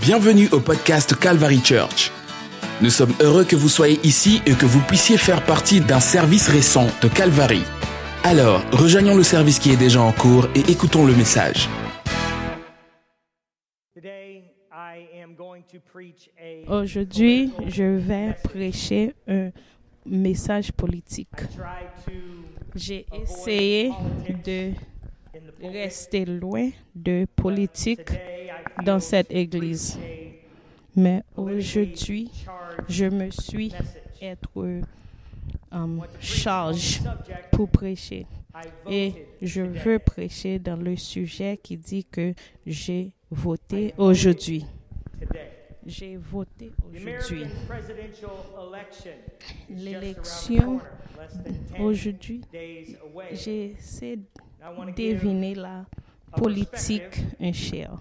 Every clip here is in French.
Bienvenue au podcast Calvary Church. Nous sommes heureux que vous soyez ici et que vous puissiez faire partie d'un service récent de Calvary. Alors, rejoignons le service qui est déjà en cours et écoutons le message. Aujourd'hui, je vais prêcher un message politique. J'ai essayé de rester loin de politique dans cette église. Mais aujourd'hui, je me suis être um, charge pour prêcher. Et je veux prêcher dans le sujet qui dit que j'ai voté aujourd'hui. J'ai voté aujourd'hui. L'élection aujourd'hui, de deviner la politique un cher.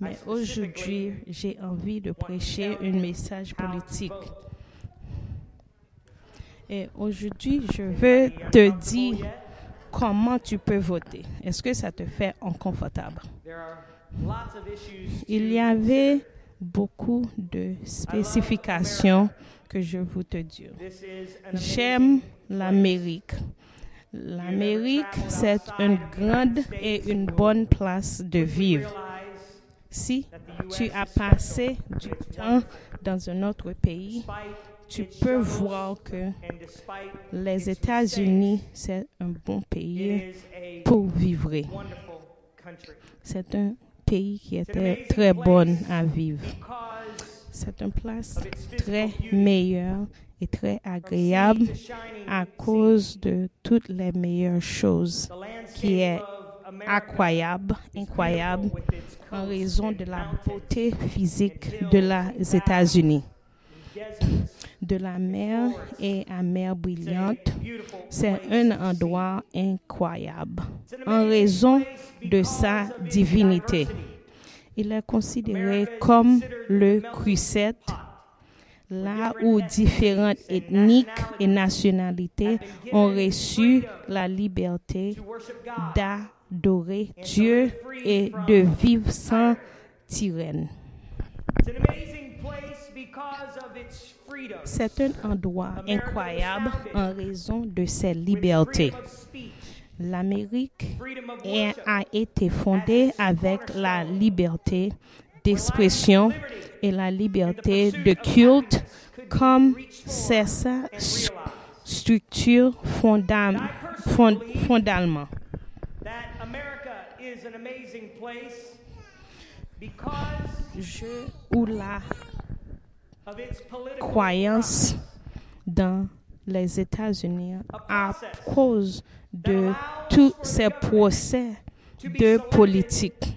Mais aujourd'hui, j'ai envie de prêcher un message politique. Et aujourd'hui, je veux te dire comment tu peux voter. Est-ce que ça te fait inconfortable? Il y avait beaucoup de spécifications que je veux te dire. J'aime l'Amérique. L'Amérique, c'est une grande et une bonne place de vivre. Si tu as passé du temps dans un autre pays, tu peux voir que les États-Unis, c'est un bon pays pour vivre. C'est un pays qui était très bon à vivre. C'est une place très meilleure et très agréable à cause de toutes les meilleures choses qui est incroyable, incroyable en raison de la beauté physique de les États-Unis. De la mer et à mer brillante, c'est un endroit incroyable en raison de sa divinité. Il est considéré comme le Crucette, là où différentes ethniques et nationalités ont reçu la liberté d'adorer Dieu et de vivre sans tyrannie. C'est un endroit incroyable en raison de ses libertés. L'Amérique a été fondée avec la liberté d'expression et la liberté de culte comme c'est sa structure fondamentalement. Je ou la croyance dans les États-Unis à cause de tous ces procès de politique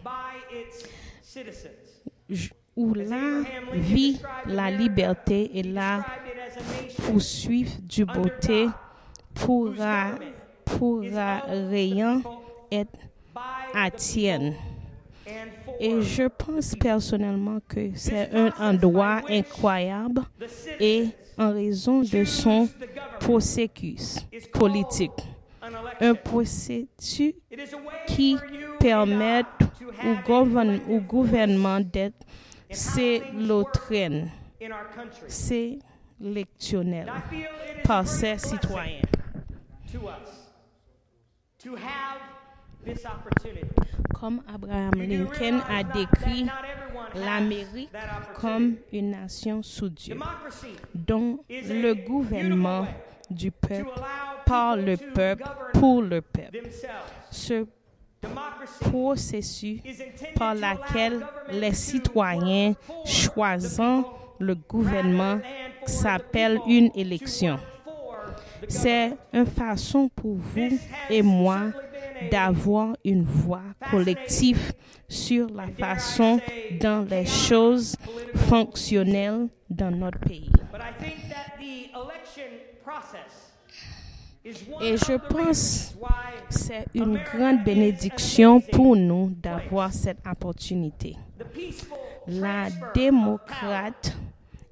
où la vie, la liberté et la poursuite du beauté pourra, pourra rien être à tienne. Et je pense personnellement que c'est un endroit incroyable et en raison de son processus politique. Un processus qui permet au, gouvernement d'être sélectionnel par ses citoyens. Comme Abraham Lincoln a décrit l'Amérique comme une nation sous Dieu, dont le gouvernement du peuple, par le peuple, pour le peuple. Ce processus par lequel les citoyens choisissent le gouvernement s'appelle une élection. C'est une façon pour vous et moi d'avoir une voix collective sur la façon dont les choses fonctionnent dans notre pays. Et je pense que c'est une grande bénédiction pour nous d'avoir cette opportunité. La démocrate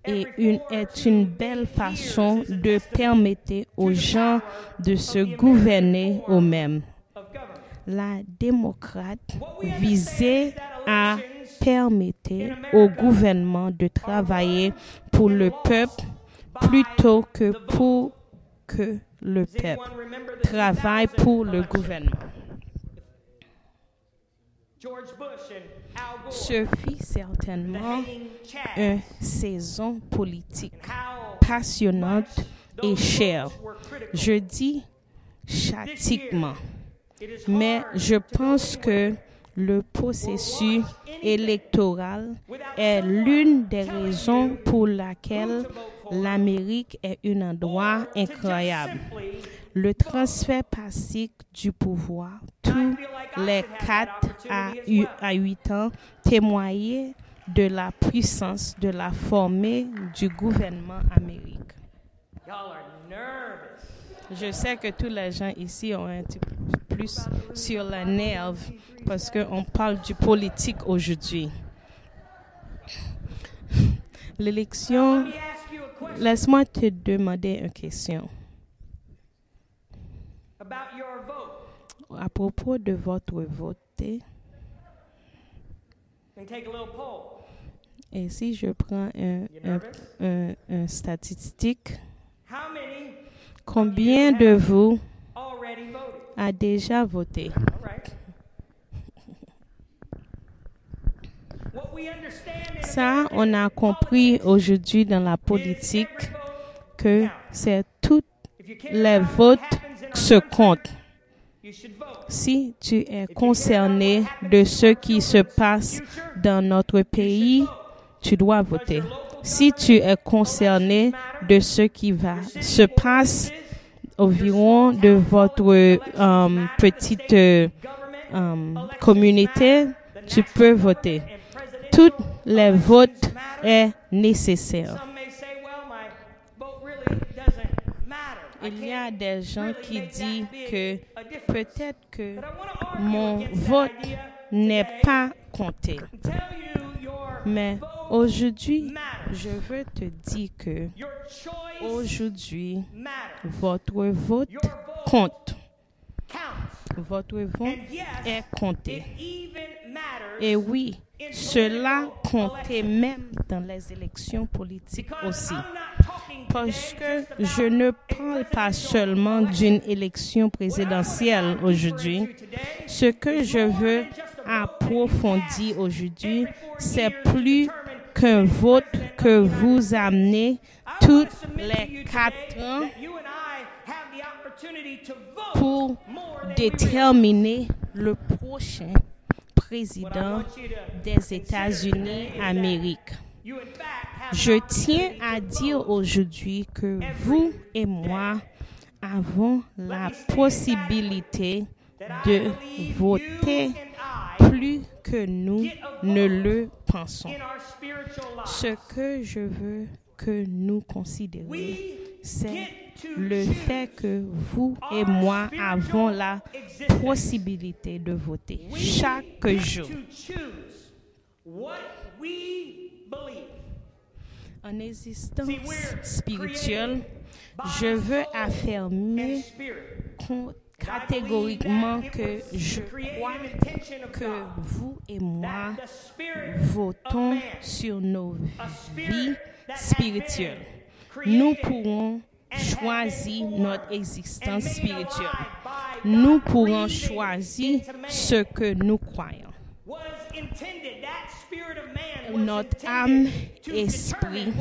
est une, est une belle façon de permettre aux gens de se gouverner eux-mêmes. La démocrate visait à permettez au gouvernement de travailler pour le peuple plutôt que pour que le peuple travaille 2000 pour le gouvernement. Ce fut certainement une saison politique passionnante et chère. Je dis chatiquement, mais je pense que le processus électoral est l'une des raisons pour laquelle l'Amérique est un endroit incroyable. Le transfert passique du pouvoir tous les 4 à 8 ans témoignait de la puissance de la formée du gouvernement américain. Je sais que tous les gens ici ont un petit peu plus sur la nerve parce qu'on parle du politique aujourd'hui. L'élection, Laisse-moi te demander une question. about your vote. À propos de votre vote, And take a little poll. et si je prends un, un, un- un statistique, How many combien de vous a déjà voté? Ça, on a compris aujourd'hui dans la politique que c'est care les votes se comptent. Si tu es concerné de ce qui se passe dans notre pays, tu dois voter. Si tu es concerné de ce qui va se passe environ de votre euh, petite euh, euh, communauté, tu peux voter. Toutes les votes est nécessaire. Il y a des gens qui disent que peut-être que mon vote n'est pas compté. Mais aujourd'hui, je veux te dire que aujourd'hui, votre vote compte. Votre vote est compté. Et oui, cela comptait même dans les élections politiques aussi. Parce que je ne parle pas seulement d'une élection présidentielle aujourd'hui. Ce que je veux approfondir aujourd'hui, c'est plus qu'un vote que vous amenez tous les quatre ans pour déterminer le prochain président des États-Unis d'Amérique. Je tiens à dire aujourd'hui que vous et moi avons la possibilité de voter plus que nous ne le pensons. Ce que je veux que nous considérions, We c'est le fait que vous et moi avons la possibilité de voter chaque jour. En existence spirituelle, je veux affirmer catégoriquement que je crois que vous et moi votons sur nos vies spirit that has spirituelles. been Nous pourrons choisir notre existence spirituelle. Nous pourrons choisir ce que nous croyons. Notre âme, esprit,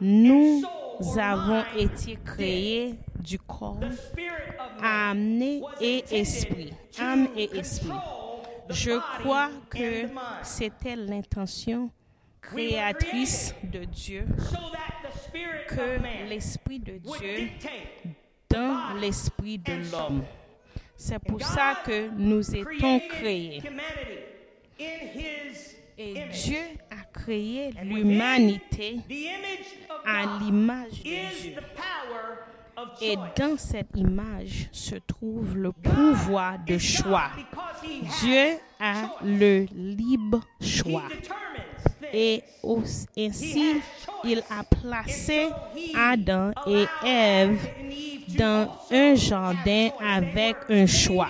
Nous avons été créés du corps, et esprit. Âme et esprit. Je crois que c'était l'intention créatrice de Dieu que l'esprit de Dieu dans l'esprit de l'homme. C'est pour ça que nous étions créés. Et. Dieu a créé And l'humanité à l'image de is Dieu. the power of Et dans cette image se trouve le pouvoir de choix. Dieu a le libre choix. Et ainsi, il a placé Adam et Ève dans un jardin avec un choix.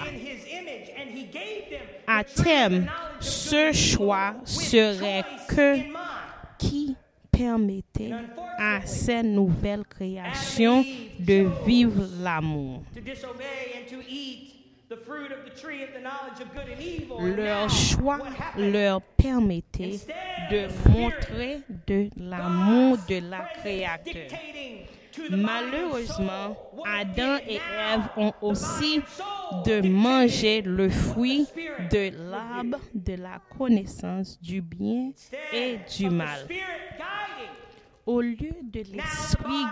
À terme, Ce choix serait que qui permettait à ces nouvelles créations de vivre l'amour. Leur choix leur permettait de montrer de l'amour de la and Malheureusement, Adam et Ève ont aussi de manger le fruit de l'arbre de la connaissance du bien et du mal. Au lieu de l'esprit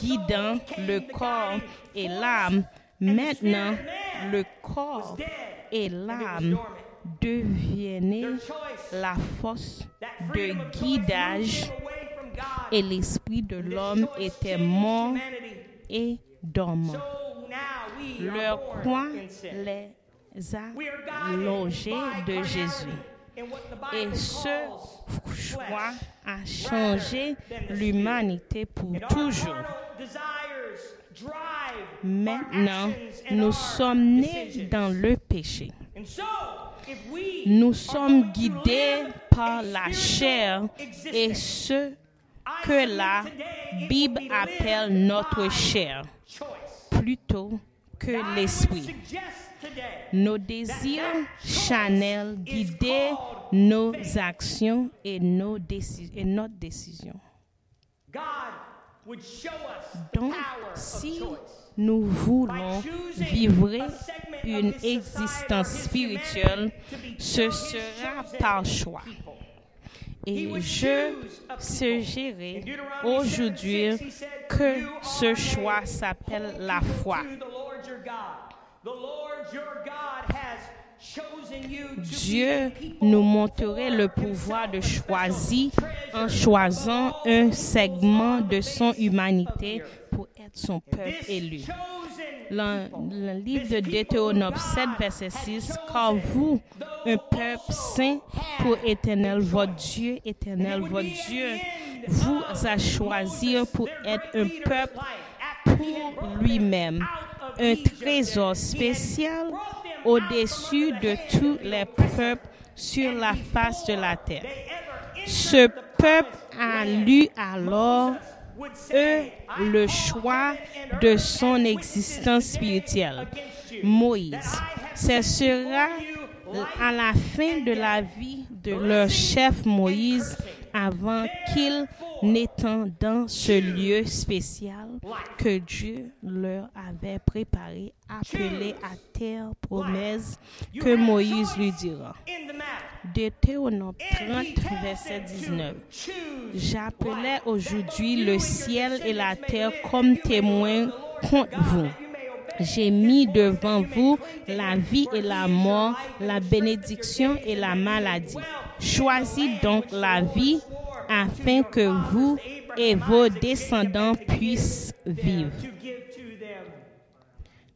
guidant le corps et l'âme, maintenant le corps et l'âme deviennent la force de guidage et l'esprit de l'homme était mort et dormant. Leur born croix in sin. les a logés de Jésus. Et ce choix a changé l'humanité pour toujours. Maintenant, nous sommes nés dans le péché. Nous sommes guidés par la chair et ce que la Bible appelle notre chair plutôt que l'esprit. Nos désirs charnels guidaient nos actions et, nos déci- et notre décision. Donc, si nous voulons vivre une existence spirituelle, ce sera par choix. Et je suggérerai aujourd'hui Aujourd'hui que ce choix s'appelle la foi. Dieu nous montrerait le pouvoir de choisir en choisissant un segment de son humanité pour être son peuple élu. Le, le livre de Deutéronome 7, verset 6, car vous, un peuple saint pour éternel, votre Dieu, éternel, votre Dieu, vous a choisi pour être un peuple pour lui-même, un trésor spécial au-dessus de tous les peuples sur la face de la terre. Ce peuple a lu alors eux le choix de son existence spirituelle. Moïse. Ce sera à la fin de la vie de leur chef Moïse avant qu'il n'étant dans ce lieu spécial que Dieu leur avait préparé, appelé à terre promesse que Moïse lui dira. Deutéronome 30, verset 19. J'appelais aujourd'hui le ciel et la terre comme témoins contre vous. J'ai mis devant vous la vie et la mort, la bénédiction et la maladie. Choisis donc la vie afin que vous et vos descendants puissent vivre.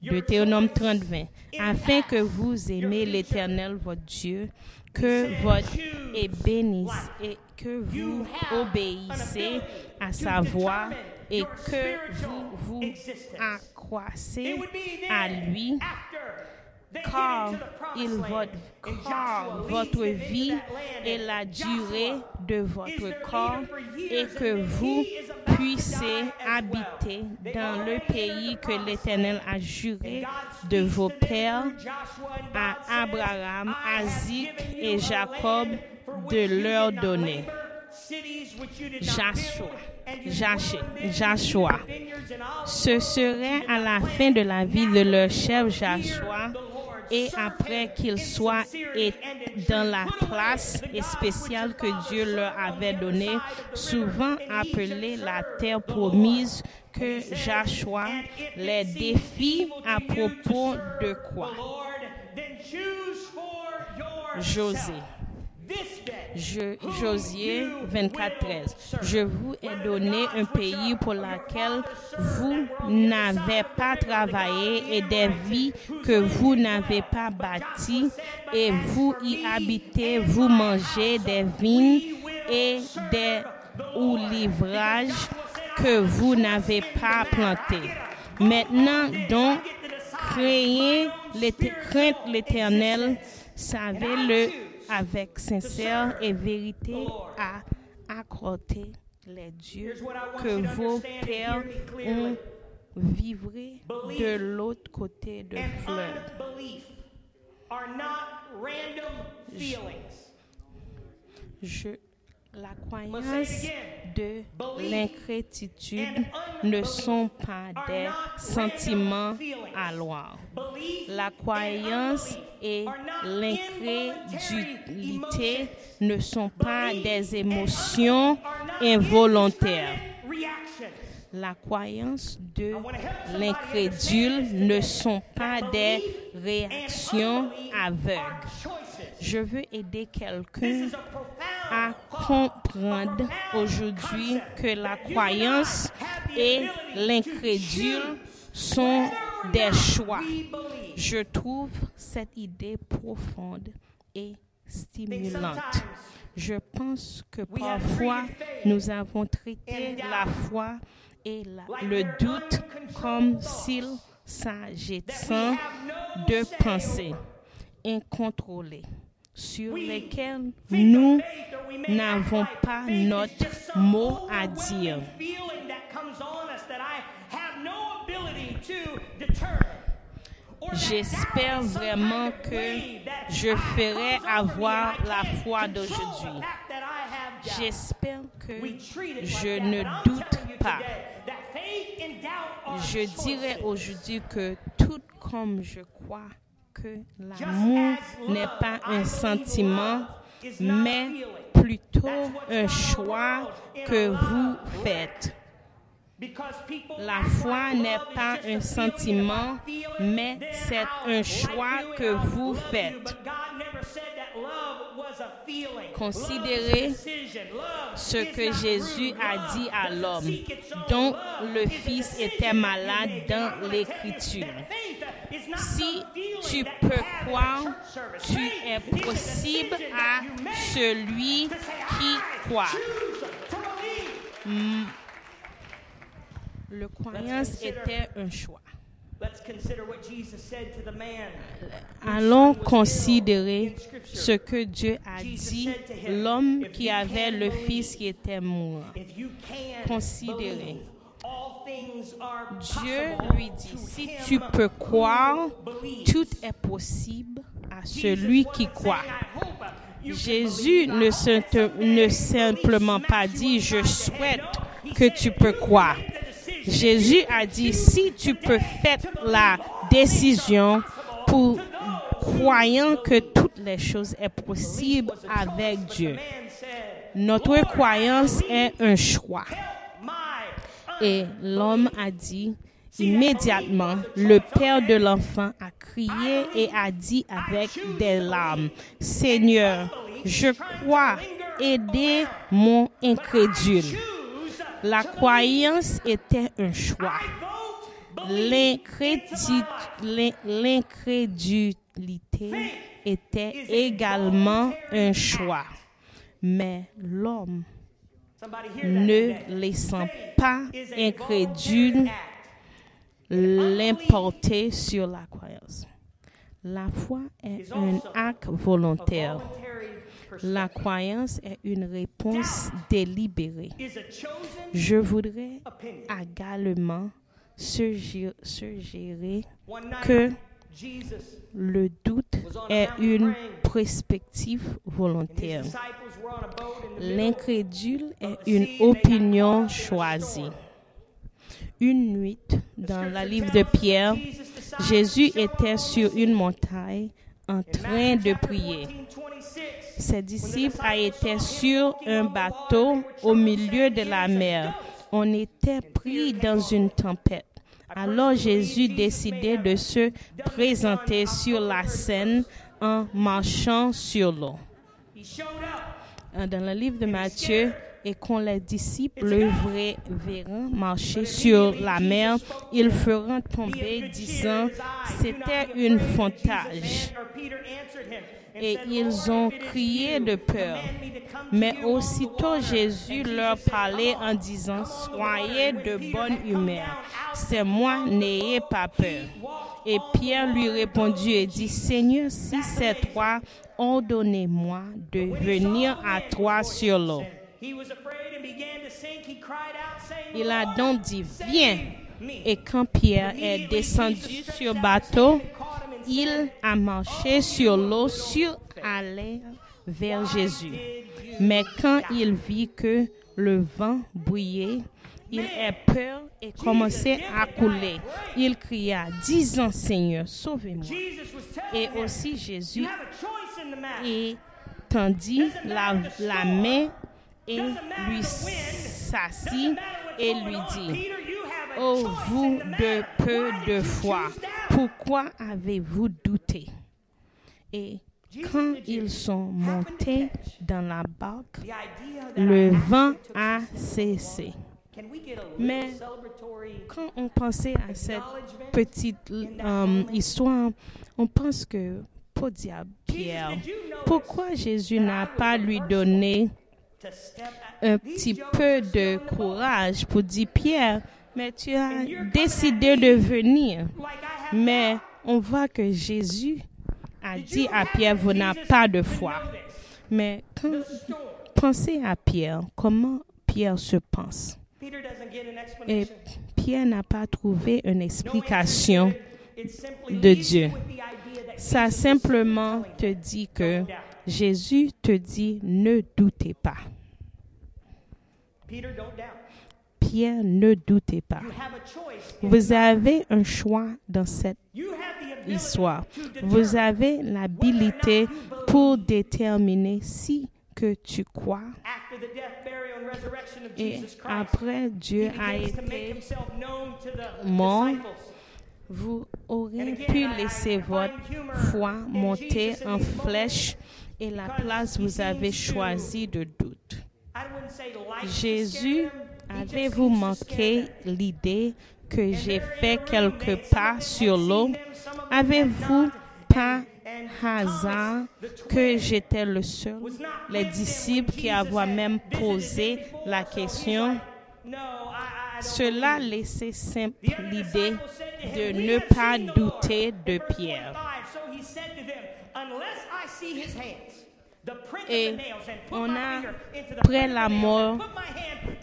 Deutéronome 30, 20. Afin que vous aimez l'Éternel, votre Dieu, que votre et bénisse et que vous obéissez à sa voix et que vous vous accroissez à lui, car, il votre, car votre vie est la durée de votre corps et que vous puissiez habiter dans le pays que l'Éternel a juré de vos pères à Abraham, Isaac et Jacob de leur donner. Joshua. Joshua. Ce serait à la fin de la vie de leur chef Joshua et après qu'ils soient dans la place spéciale que Dieu leur avait donnée, souvent appelée la terre promise, que Joshua les défie à propos de quoi? José. Je, Josué 24, 13. Je vous ai donné un pays pour lequel vous n'avez pas travaillé et des vies que vous n'avez pas bâties et vous y habitez, vous mangez des vignes et des ou livrages que vous n'avez pas plantés. Maintenant donc, créez crainte l'éternel, savez-le avec sincère et vérité à accorder les dieux que vos pères ont vivré de l'autre côté de fleuve. Je, la croyance de l'incrétitude ne sont pas des sentiments à loi. La croyance et l'incrédulité ne sont pas des émotions involontaires. La croyance de l'incrédule ne sont pas des réactions aveugles. Je veux aider quelqu'un à comprendre aujourd'hui que la croyance et l'incrédule sont des choix. Je trouve cette idée profonde et stimulante. Je pense que parfois nous avons traité la foi et la- le doute comme s'il s'agissait de pensées incontrôlées sur Think nous n'avons pas notre mot à dire. J'espère vraiment que je ferai avoir la foi d'aujourd'hui. J'espère que je ne doute pas. Je choices. aujourd'hui que tout comme je crois que l'amour n'est pas un sentiment, mais plutôt un choix que vous faites. La foi n'est pas un sentiment, mais c'est un choix que vous faites. Considérez ce que Jésus a dit à l'homme, dont le Fils était malade dans l'Écriture. Si tu peux croire, tu es possible à celui qui "I croit. believe." Le croyance était un choix. Let's consider what Jesus said to the man. Allons considérer ce que Dieu a dit, l'homme qui avait le fils qui était mort. Considérez. Dieu lui dit, si tu peux croire, believes." tout est possible à celui qui croit. "I hope you can Jésus believe." ne simplement pas dit, je upside the head." souhaite que tu peux "You croire. Jésus a dit, si tu peux faire la décision pour croyant que toutes les choses est possible avec Dieu. Notre croyance est un choix. "Help my Et l'homme a dit, immédiatement, le père de l'enfant a crié et a dit avec des larmes, Seigneur, je crois, aidez mon incrédule. La croyance était un choix. L'incrédulité était également un choix. Mais l'homme, ne laissant pas incrédule l'importer sur la croyance. La foi est un acte volontaire. La croyance est une réponse délibérée. Je voudrais également suggé- suggérer que le doute est une perspective volontaire. L'incrédule est une opinion choisie. Une nuit, dans la livre de Pierre, Jésus était sur une montagne en train de prier. Ses disciples été sur un bateau au milieu de la mer. On était pris dans une tempête. Alors Jésus décidait de se présenter sur la scène en marchant sur l'eau. He showed up. Euh, Dans le livre de Matthieu, et quand les disciples le vrai- verront marcher sur la mer, ils feront tomber disant c'était une fontage. Et ils ont crié de peur. Mais aussitôt Jésus leur parlait en disant, Soyez de bonne humeur. C'est moi, n'ayez pas peur. Et Pierre lui répondit et dit, Seigneur, si c'est toi, ordonnez-moi de venir à toi sur l'eau. Il a "Lord, donc dit, viens. me." Et quand Pierre est descendu sur bateau, il a marché sur l'eau sur aller vers Jésus. Mais quand il vit que le vent bouillait, il eut peur et commençait à couler. Il cria, disant, Seigneur, sauvez-moi. Et aussi Jésus you have a choice in the matter. et tendit la, la main et lui s'assit et lui dit, a choice vous de peu de foi? Pourquoi avez-vous douté? Et quand ils sont montés dans la barque, le vent a cessé. Mais Quand on pensait à cette petite euh, histoire, on pense que, pour diable, Pierre, pourquoi Jésus n'a pas lui donné un petit peu de courage pour dire Pierre, mais tu as décidé de venir. Mais on voit que Jésus a dit à Pierre, vous n'avez pas de foi. Mais quand pensez à Pierre, comment Pierre se pense? Et. Pierre n'a pas trouvé une explication. de Dieu. Ça simplement te dit que. Jésus te dit ne doutez pas. Pierre, ne doutez pas. You have a choice. in Vous avez un choix dans cette You have the ability histoire. to Vous determine avez l'habilité pour déterminer si que tu crois et après Dieu a été mort. vous aurez pu laisser votre foi monter en flèche et la place vous avez choisi de doute. Jésus, avez-vous manqué l'idée que j'ai fait quelques pas sur l'eau? Avez-vous pas hasard que j'étais le seul, les disciples qui avaient même posé la question? like, "No, I- I don't Cela believe." laissait simple l'idée de him, "We ne pas douter Lord." de Pierre. Et on a, après la mort,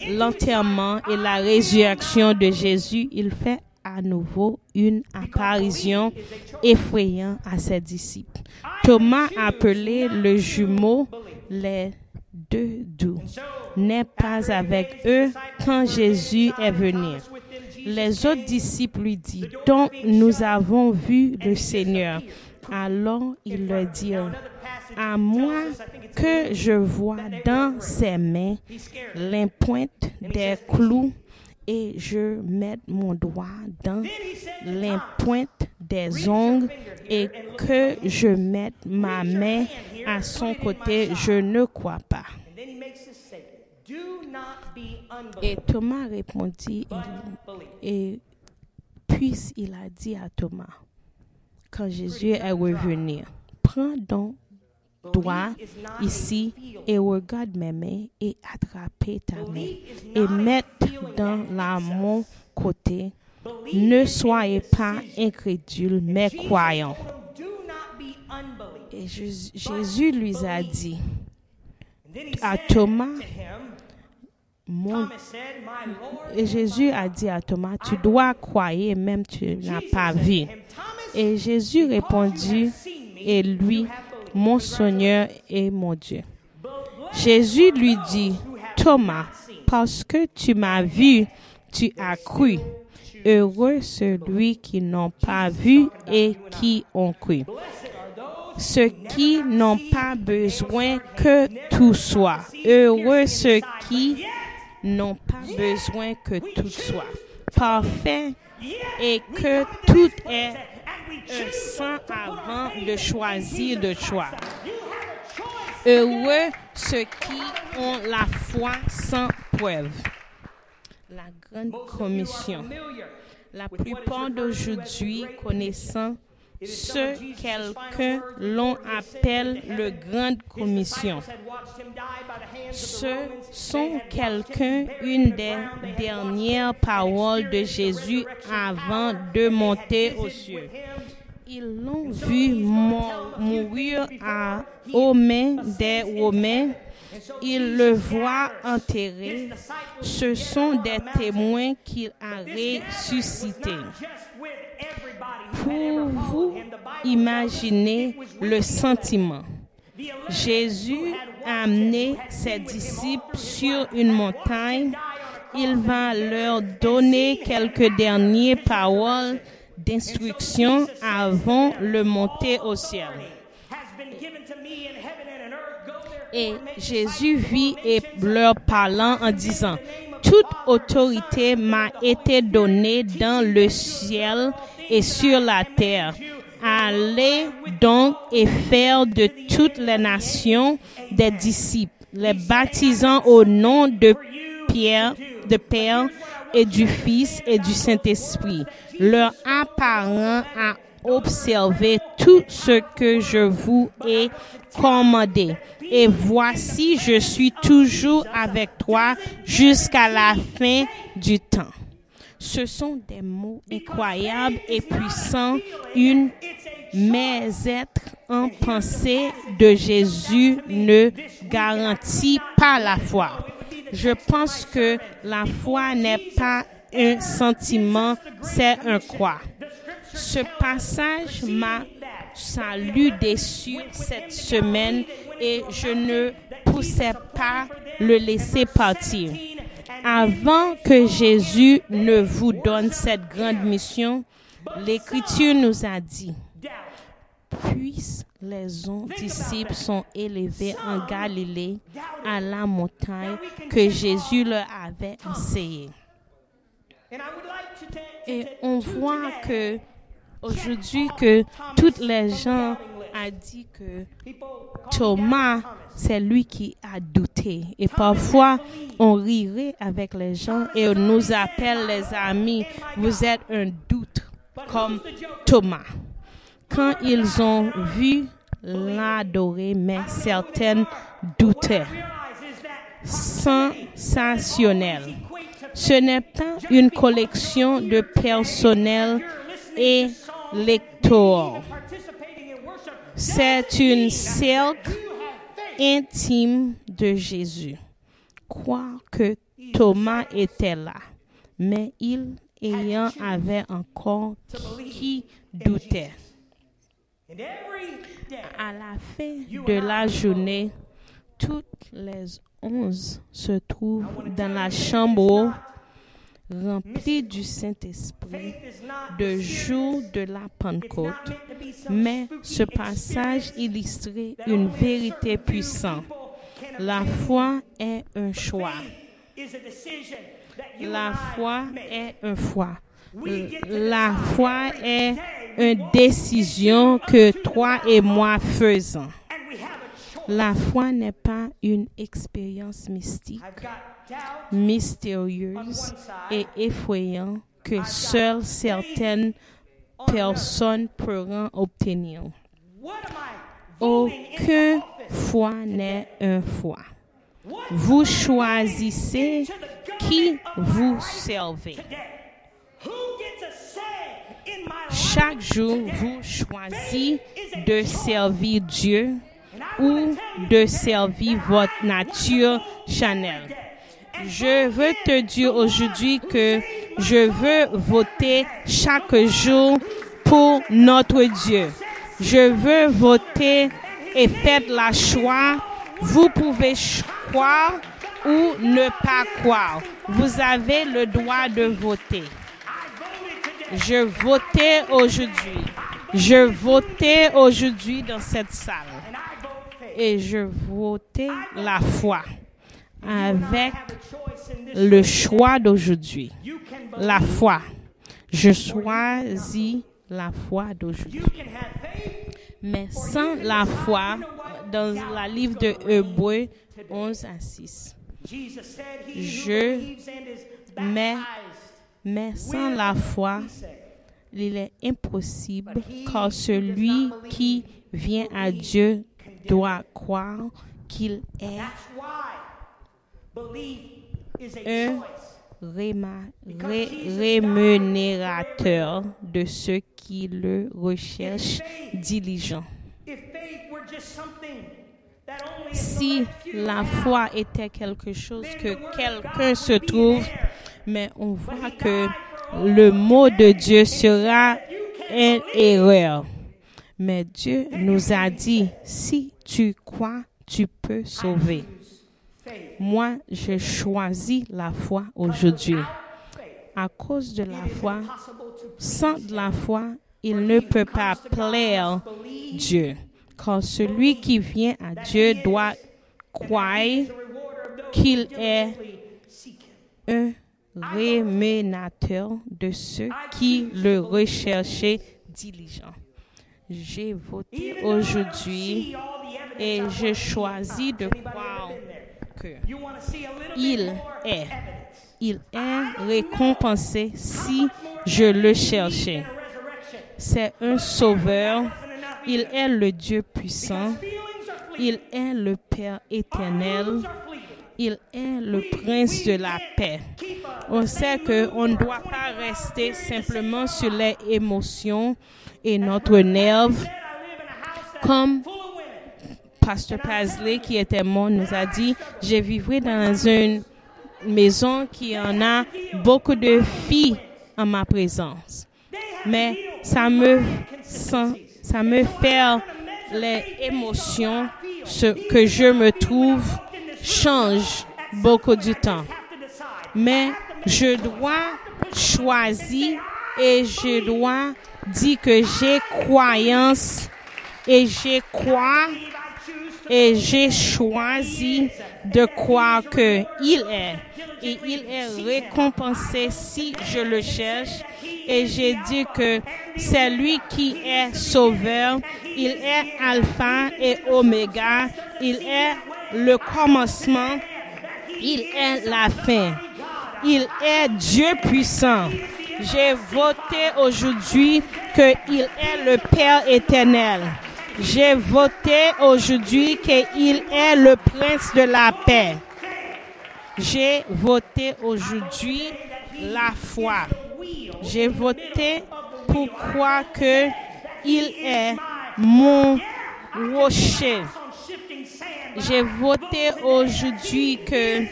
l'enterrement et la résurrection de Jésus, il fait à nouveau une apparition effrayante à ses disciples. Thomas, appelé le jumeau, les deux doux, n'est pas avec eux quand Jésus est venu. Les autres disciples lui disent, donc nous avons vu le Seigneur. Alors il leur dit, another passage à moi que je vois dans ses mains l'impointe des clous et je mets mon doigt dans l'impointe des ongles et que je mette ma main à son côté, je ne crois pas. Et Thomas répondit, et puis il a dit à Thomas, quand Jésus est revenu, prends donc a ici et regarde mes mains et attrape ta main et feeling dans la mon côté. Ne soyez pas incrédules, mais croyants. Et Jésus, lui a dit, à Thomas, mon Et Jésus a dit à Thomas, tu dois croire même tu n'as pas vu. Et Jésus répondit, et lui, mon Seigneur et mon Dieu. Jésus lui dit, Thomas, parce que tu m'as vu, tu as cru. Heureux celui qui n'ont pas vu et qui ont cru. Ceux qui n'ont pas besoin que tout soit. Heureux ceux qui n'ont pas besoin que tout soit parfait et que tout est un sang avant de choisir de choix. Heureux ceux qui ont la foi sans preuve. La grande commission. La plupart d'aujourd'hui connaissant ce quelqu'un l'on appelle le Grande Commission. Ce sont quelqu'un une des dernières paroles de Jésus avant de monter aux cieux. Ils l'ont vu mourir à, aux mains des Romains. Ils le voient enterré. Ce sont des témoins qu'il a ressuscité. Pour vous imaginer le sentiment. Jésus a amené ses disciples sur une montagne. Il va leur donner quelques dernières paroles d'instruction avant le monter au ciel. Et Jésus vit et leur parlant en disant, toute autorité m'a été donnée dans le ciel et sur la terre. Allez donc et faire de toutes les nations des disciples, les baptisant au nom de Pierre, de Père et du Fils et du Saint-Esprit, leur apparent à observer tout ce que je vous ai commandé. Et voici, je suis toujours avec toi jusqu'à la fin du temps. Ce sont des mots incroyables et puissants, une mais être en pensée de Jésus ne garantit pas la foi. Je pense que la foi n'est pas un sentiment, c'est un quoi. Ce passage m'a salué déçu cette semaine et je ne poussais pas le laisser partir. Avant que Jésus ne vous donne cette grande mission, l'Écriture nous a dit, puis les disciples sont élevés en Galilée à la montagne que Jésus leur avait enseigné. Et on voit que aujourd'hui que toutes les gens a dit que Thomas, c'est lui qui a douté. Et parfois, on rirait avec les gens et on nous appelle les amis, vous êtes un doute comme Thomas. Quand ils ont vu l'adorer, mais certaines doutaient. Sensationnel. Ce n'est pas une collection de personnel et lecteurs. C'est une cercle intime de Jésus. Croire que Thomas était là, mais il ayant avait encore qui doutait. À la fin de la journée, toutes les onze se trouvent dans la chambre remplie du Saint-Esprit de jour de la Pentecôte. Mais ce passage illustrait une vérité puissante. La foi est un choix. La foi est un choix. La foi est une décision que toi et moi faisons. La foi n'est pas une expérience mystique, mystérieuse et effrayante que seules certaines personnes pourront obtenir. Aucune foi n'est un foi. Vous choisissez qui vous servez. Chaque jour, vous choisissez de servir Dieu ou de servir votre nature chanel. Je veux te dire aujourd'hui que je veux voter chaque jour pour notre Dieu. Je veux voter et faites la choix. Vous pouvez croire ou ne pas croire. Vous avez le droit de voter. Je votais aujourd'hui. Je votais aujourd'hui dans cette salle. Et je votais la foi avec le choix d'aujourd'hui. La foi. Je choisis la foi d'aujourd'hui. Mais sans la foi, dans la livre de Hébreux 11 à 6, je, mais, mais sans la foi, il est impossible car celui qui vient à Dieu doit croire qu'il est Un rémunérateur de ceux qui le recherchent diligent. If faith were just something that only a Si la foi était quelque chose que quelqu'un se trouve, mais on voit que le mot de Dieu sera une erreur. Mais Dieu nous a dit, si tu crois, tu peux sauver. Moi, je choisis la foi aujourd'hui. À cause de la foi, sans la foi, il ne peut pas plaire Dieu. Car celui qui vient à Dieu doit croire qu'il est un rémunérateur de ceux qui le recherchaient diligent. J'ai voté aujourd'hui et I je want, choisis de croire que Il est. il est récompensé si je le cherchais. C'est un sauveur. Il est le Dieu puissant. Il est le Père éternel. Il est le prince de la paix. On sait qu'on ne doit pas rester simplement sur les émotions et notre nerve. Comme. Pasteur Paisley, qui était mort, nous a dit, je vivrai dans une maison qui en a beaucoup de filles en ma présence. Mais ça me, sent- ça me fait les émotions ce que je me trouve change beaucoup du temps. Mais je dois choisir et je dois dire que j'ai croyance et j'ai crois et j'ai choisi de croire que il est. Et il est récompensé si je le cherche. Et j'ai dit que c'est lui qui est sauveur, il est alpha et oméga, il est le commencement, il est la fin. Il est Dieu puissant. J'ai voté aujourd'hui qu'il est le Père éternel. J'ai voté aujourd'hui qu'il est le prince de la paix. J'ai voté aujourd'hui la foi. J'ai voté pour croire que il est mon rocher. J'ai voté aujourd'hui que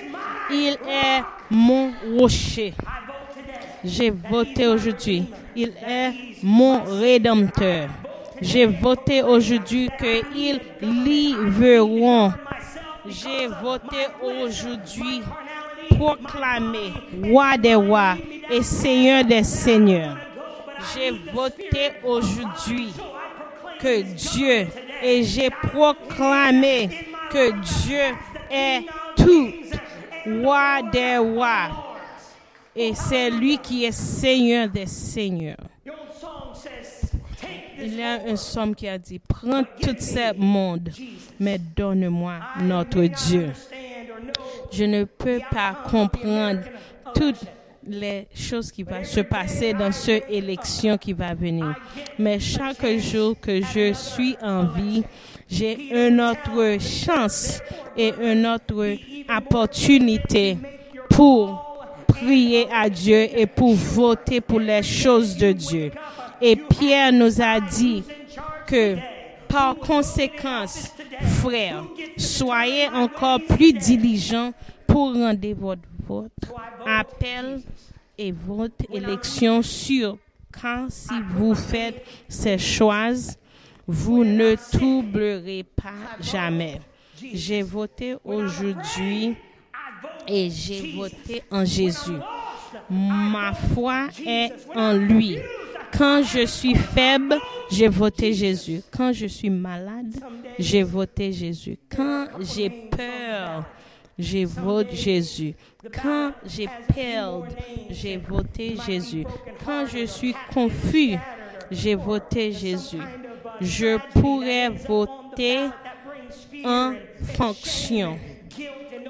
il est mon rocher. J'ai voté aujourd'hui. Il est mon rédempteur. J'ai voté aujourd'hui qu'ils livreront. J'ai voté aujourd'hui proclamer roi des rois et seigneur des seigneurs. J'ai voté aujourd'hui que Dieu et j'ai proclamé que Dieu est tout roi des rois et c'est lui qui est seigneur des seigneurs. Il y a un somme qui a dit, prends tout ce monde, mais donne-moi notre Dieu. Je ne peux pas comprendre toutes les choses qui vont se passer dans cette élection qui va venir. Mais chaque jour que je suis en vie, j'ai une autre chance et une autre opportunité pour prier à Dieu et pour voter pour les choses de Dieu. Et Pierre nous a dit que par conséquence, frères, soyez encore plus diligents pour rendre votre, votre appel et votre élection sûre. Car si vous faites ces choses, vous ne troublerez pas jamais. J'ai voté aujourd'hui et j'ai voté en Jésus. Ma foi est en lui. Quand je suis faible, j'ai voté Jésus. Quand je suis malade, j'ai voté Jésus. Quand j'ai peur, j'ai voté Jésus. Quand j'ai peur, j'ai voté Jésus. Quand je suis confus, j'ai voté Jésus. Je pourrais voter en fonction.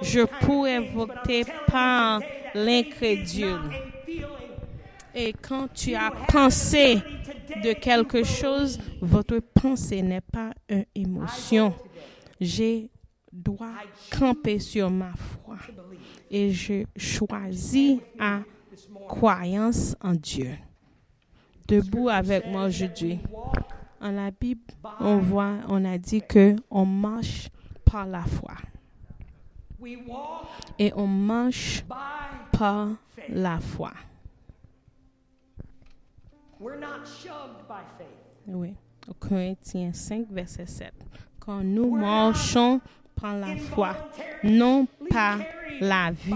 Je pourrais voter par l'incrédule. Et quand tu as pensé de quelque chose, votre pensée n'est pas une émotion. Je dois camper sur ma foi et je choisis à croyance en Dieu. Debout avec moi aujourd'hui. En la Bible, on voit, on a dit que on marche par la foi et on marche by par la foi. We're not shoved by faith. Oui. Au Corinthiens 5, verset 7. Quand nous marchons par la foi, non par la vue.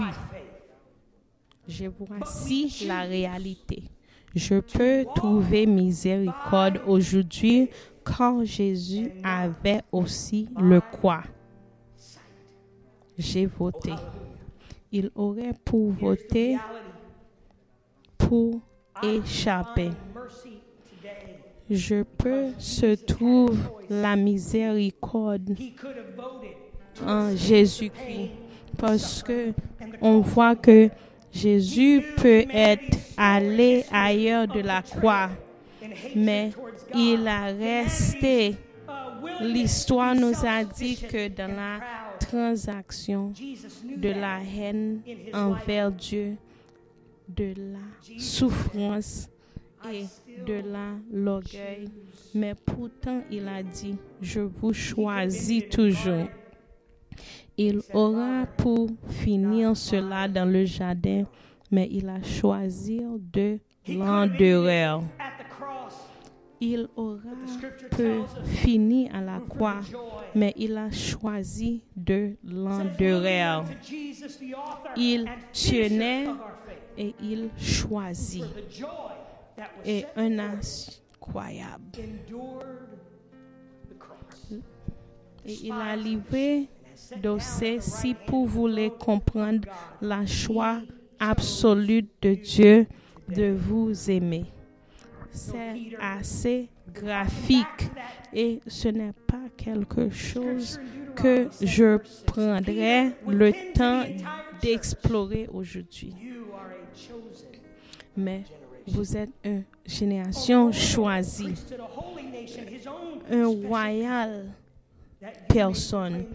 Je voici la réalité. Je peux trouver miséricorde aujourd'hui car Jésus avait aussi le quoi. J'ai voté. Il aurait pour voter pour échapper. Je peux se trouve la miséricorde en Jésus-Christ parce que on voit que Jésus peut être allé ailleurs de la croix, mais il a resté. L'histoire nous a dit que dans la. Transaction de la haine envers Dieu, de la souffrance et de la l'orgueil. Mais pourtant, il a dit, je vous choisis toujours. Il aura pour finir cela dans le jardin, mais il a choisi de He Il aura us finir à la croix, mais il a choisi de Says, l'endureur "Looking unto Jesus, the author Il tenait et il choisit. Et un incroyable. Et il a livré dossier si vous voulez comprendre la choix absolue de Dieu de vous aimer. C'est assez graphique. et ce n'est pas quelque chose que je prendrai le temps d'explorer aujourd'hui. Mais vous êtes une génération choisie, un royal personne,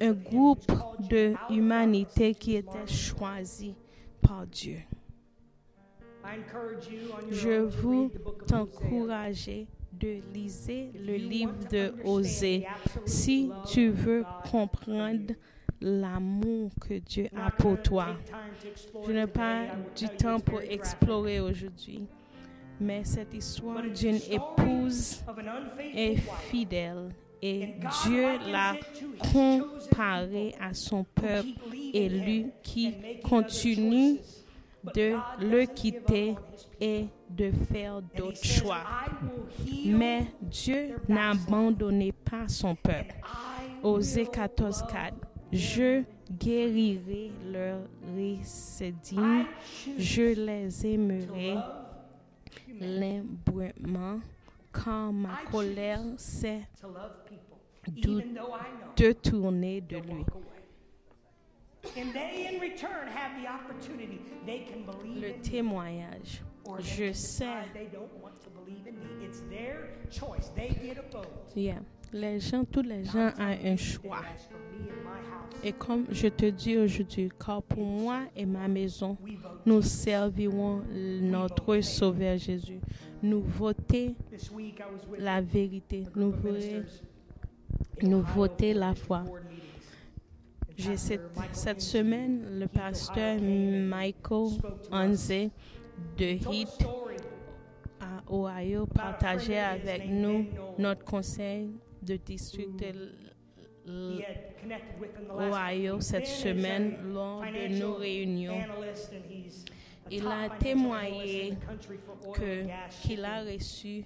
un groupe de humanité qui était choisie par Dieu. Je vous t'encourager de liser le livre de Osée. si tu veux comprendre l'amour que Dieu a pour toi. Je n'ai pas du temps pour explorer aujourd'hui, mais cette histoire d'une épouse est fidèle et Dieu l'a it to his chosen comparé people à son peuple élu qui continue de le quitter et de faire d'autres choix. Mais Dieu n'abandonnait pas son peuple. Osée will 14, love 4. Je guérirai leur récidive, I choose je les aimerai love l'imbrement, quand ma colère s'est détournée de lui. Le témoignage. Je sais. decide they don't want to believe in me. It's their choice. They get a vote. Yeah. Les gens, tous les gens ont un choix. Et comme je te dis aujourd'hui, car pour moi et ma maison, nous servirons notre Sauveur Jésus. Nous voter la vérité. Nous, voter- nous voter la foi. Cette, semaine, le pasteur Michael Hanze de HIT à Ohio partageait avec nous notre conseil de district de Ohio cette semaine lors de nos réunions. Il a témoigné qu'il a reçu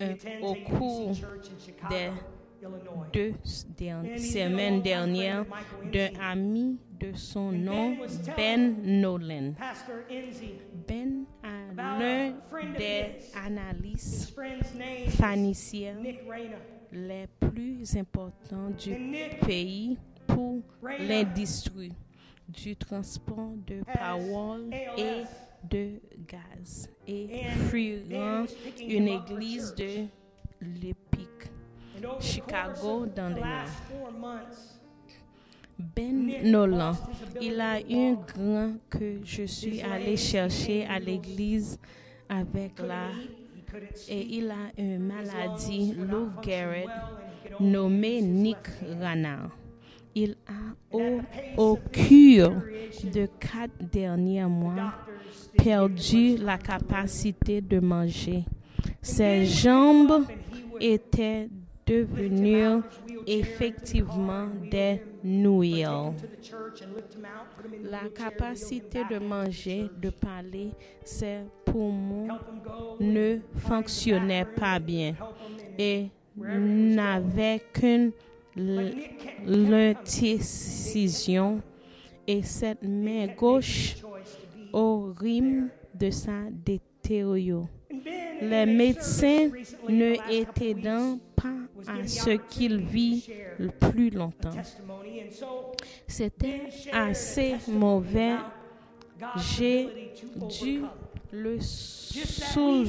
un- au cours des. Deux semaines dernières d'un ami de son nom, Ben Ben Nolan. Ben a l'un des analystes Rayna. les plus importants du pays pour l'industrie du transport de paroles et de gaz et fuiront une église de l'Épique. Chicago dans four months, Ben Nolan, il a un grand que je suis allé chercher à l'église avec la et il a une maladie, Lou Garrett, nommée Nick. Ranard. Il a au, au cure de quatre derniers mois perdu la capacité de manger. Ses jambes étaient the effectivement des nouilles. La capacité de manger, de parler, ses poumons ne fonctionnaient pas bien et n'avait qu'une l'incision et cette main gauche au rime de sa Ben, Les médecins ne aidant weeks, à ce qu'il vit le plus longtemps. C'était assez mauvais, j'ai dû le who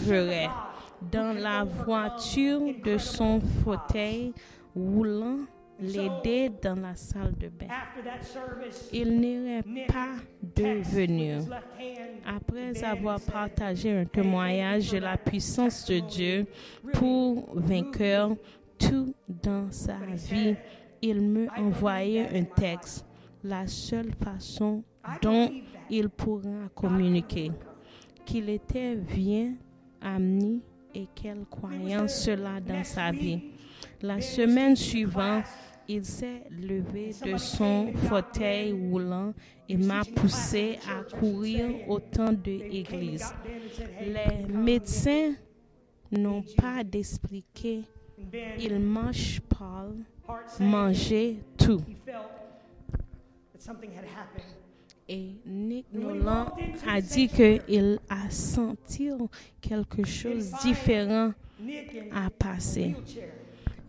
dans la voiture de son fauteuil roulant, l'aider dans la salle de bain. After that service, Il n'irait pas hand Après avoir partagé un témoignage de la puissance de Dieu pour vaincre tout dans sa vie, il me envoyait un texte, la seule façon dont il pourra communiquer, qu'il était bien amené et qu'elle croyait cela dans sa vie. La semaine suivante. Il s'est levé de son fauteuil roulant et m'a poussé à courir de Ben and said, "Hey, Les come." médecins n'ont pas d'expliquer. Ils mangent sank. manger tout. He felt that something had happened. Et Nick Nolan a dit qu'il a senti quelque chose de différent Nick in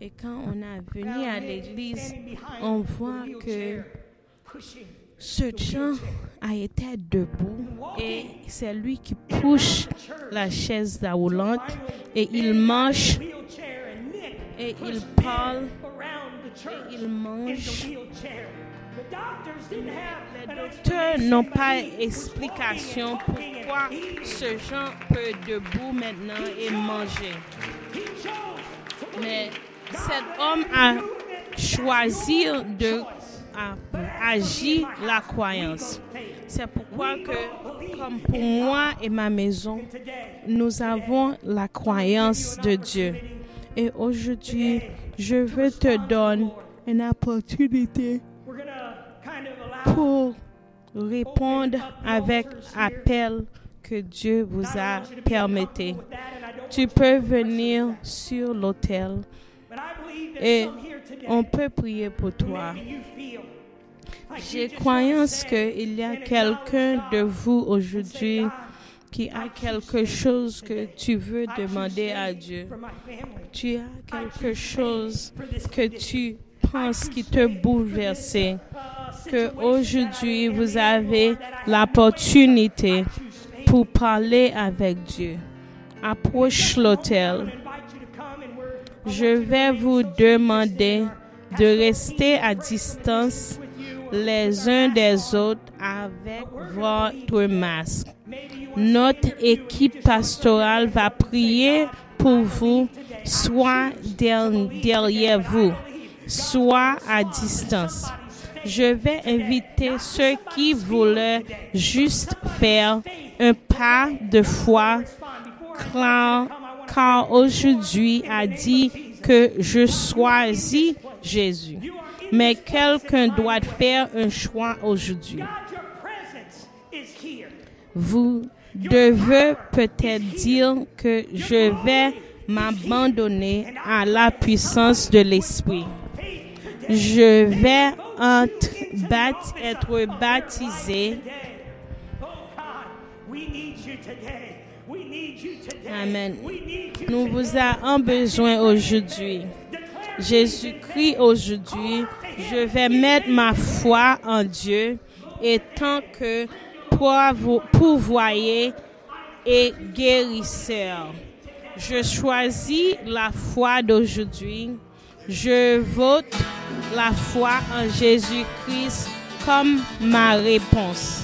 Et quand on a venu à l'église, on voit pushing ce wheelchair. a été debout et c'est lui qui pousse la chaise roulante et il mange et il parle et il mange. Les docteurs n'ont pas explication pourquoi ce gens peut debout maintenant et manger. Mais cet homme a choisi de agir la croyance. C'est pourquoi que, comme pour moi et ma maison, nous avons la croyance de Dieu. Et aujourd'hui, je veux te donner une opportunité pour répondre avec appel que Dieu vous a permis. Tu peux venir sur l'autel et on peut prier pour toi. J'ai croyance qu'il y a quelqu'un de vous aujourd'hui qui a quelque chose que tu veux demander à Dieu. Tu as quelque chose que tu penses qui te bouleverse. Que aujourd'hui vous avez l'opportunité pour parler avec Dieu. Approche l'autel. Je vais vous demander de rester à distance les uns des autres avec votre masque. Notre équipe pastorale va prier pour vous, soit der- derrière vous, soit à distance. Je vais inviter ceux qui voulaient juste faire un pas de foi, car, car aujourd'hui a dit que je choisis Jésus. Mais quelqu'un doit faire un choix aujourd'hui. Vous devez peut-être dire que je vais m'abandonner à la puissance de l'Esprit. Je vais être baptisé. Amen. Nous vous avons besoin aujourd'hui. Jésus-Christ aujourd'hui, je vais mettre ma foi en Dieu et tant que pourvo- pourvoyeur et guérisseur. Je choisis la foi d'aujourd'hui. Je vote la foi en Jésus-Christ comme ma réponse.